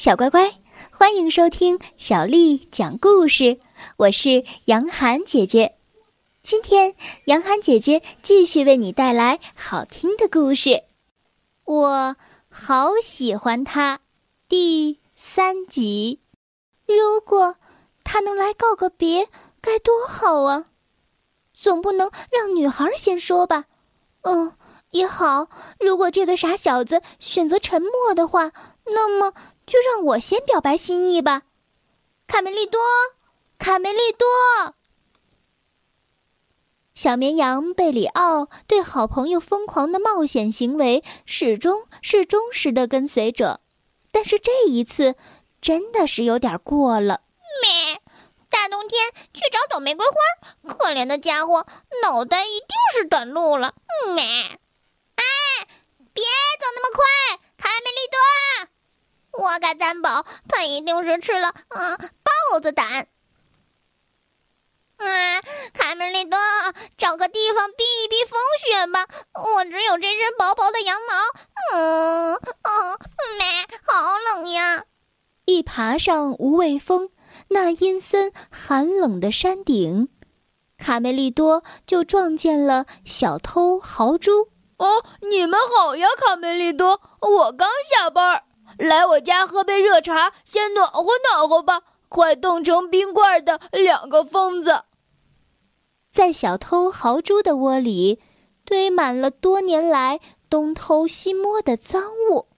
小乖乖，欢迎收听小丽讲故事。我是杨涵姐姐，今天杨涵姐姐继续为你带来好听的故事。我好喜欢他，第三集。如果他能来告个别，该多好啊！总不能让女孩先说吧？嗯，也好。如果这个傻小子选择沉默的话，那么。就让我先表白心意吧，卡梅利多，卡梅利多。小绵羊贝里奥对好朋友疯狂的冒险行为始终是忠实的跟随者，但是这一次真的是有点过了。咩，大冬天去找朵玫瑰花，可怜的家伙，脑袋一定是短路了。咩，哎，别走那么快，卡梅利多。我敢担保，他一定是吃了嗯豹子胆。啊，卡梅利多，找个地方避一避风雪吧。我只有这身薄薄的羊毛。嗯嗯，咩，好冷呀！一爬上无畏峰那阴森寒冷的山顶，卡梅利多就撞见了小偷豪猪。哦，你们好呀，卡梅利多，我刚下班。来我家喝杯热茶，先暖和暖和吧！快冻成冰块的两个疯子，在小偷豪猪的窝里堆满了多年来东偷西摸的赃物。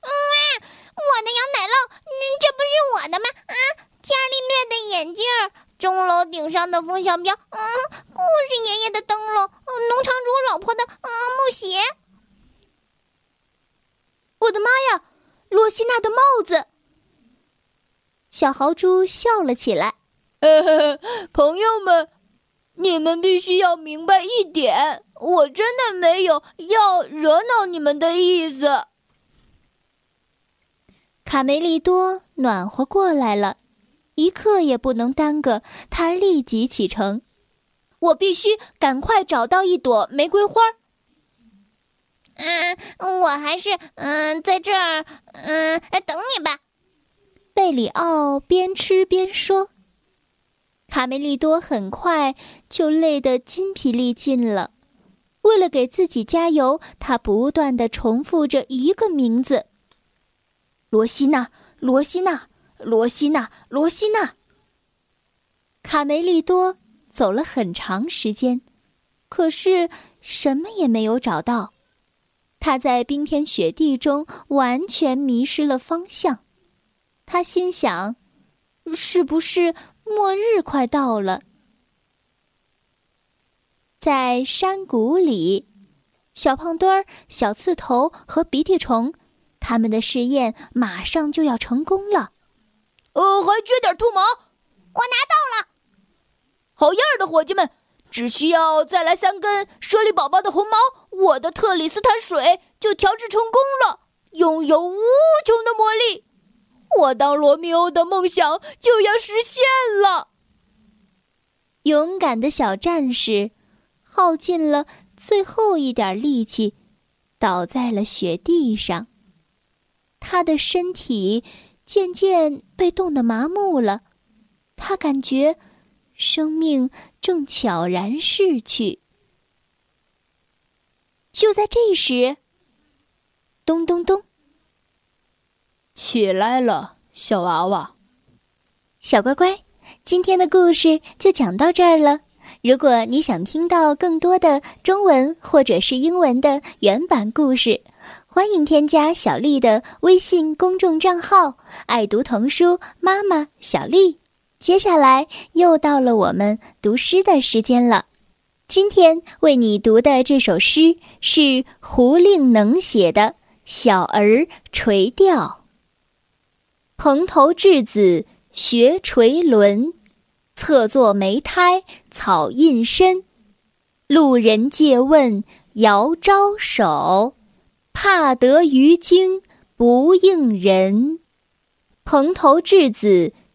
嗯，我的羊奶酪，这不是我的吗？啊，伽利略的眼镜，钟楼顶上的风向标，嗯，故事爷爷的灯笼，农场主老婆的嗯木鞋。我的妈呀！洛西娜的帽子，小豪猪笑了起来。朋友们，你们必须要明白一点，我真的没有要惹恼你们的意思。卡梅利多暖和过来了，一刻也不能耽搁，他立即启程。我必须赶快找到一朵玫瑰花。嗯，我还是嗯，在这儿嗯等你吧。贝里奥边吃边说。卡梅利多很快就累得筋疲力尽了，为了给自己加油，他不断的重复着一个名字：罗西娜，罗西娜，罗西娜，罗西娜。卡梅利多走了很长时间，可是什么也没有找到。他在冰天雪地中完全迷失了方向，他心想：“是不是末日快到了？”在山谷里，小胖墩儿、小刺头和鼻涕虫，他们的试验马上就要成功了。呃，还缺点兔毛，我拿到了。好样的，伙计们！只需要再来三根舍利宝宝的红毛，我的特里斯坦水就调制成功了，拥有无穷的魔力，我当罗密欧的梦想就要实现了。勇敢的小战士耗尽了最后一点力气，倒在了雪地上，他的身体渐渐被冻得麻木了，他感觉。生命正悄然逝去。就在这时，咚咚咚，起来了，小娃娃，小乖乖，今天的故事就讲到这儿了。如果你想听到更多的中文或者是英文的原版故事，欢迎添加小丽的微信公众账号“爱读童书妈妈小丽”。接下来又到了我们读诗的时间了。今天为你读的这首诗是胡令能写的《小儿垂钓》。蓬头稚子学垂纶，侧坐莓苔草映身。路人借问遥招手，怕得鱼惊不应人。蓬头稚子。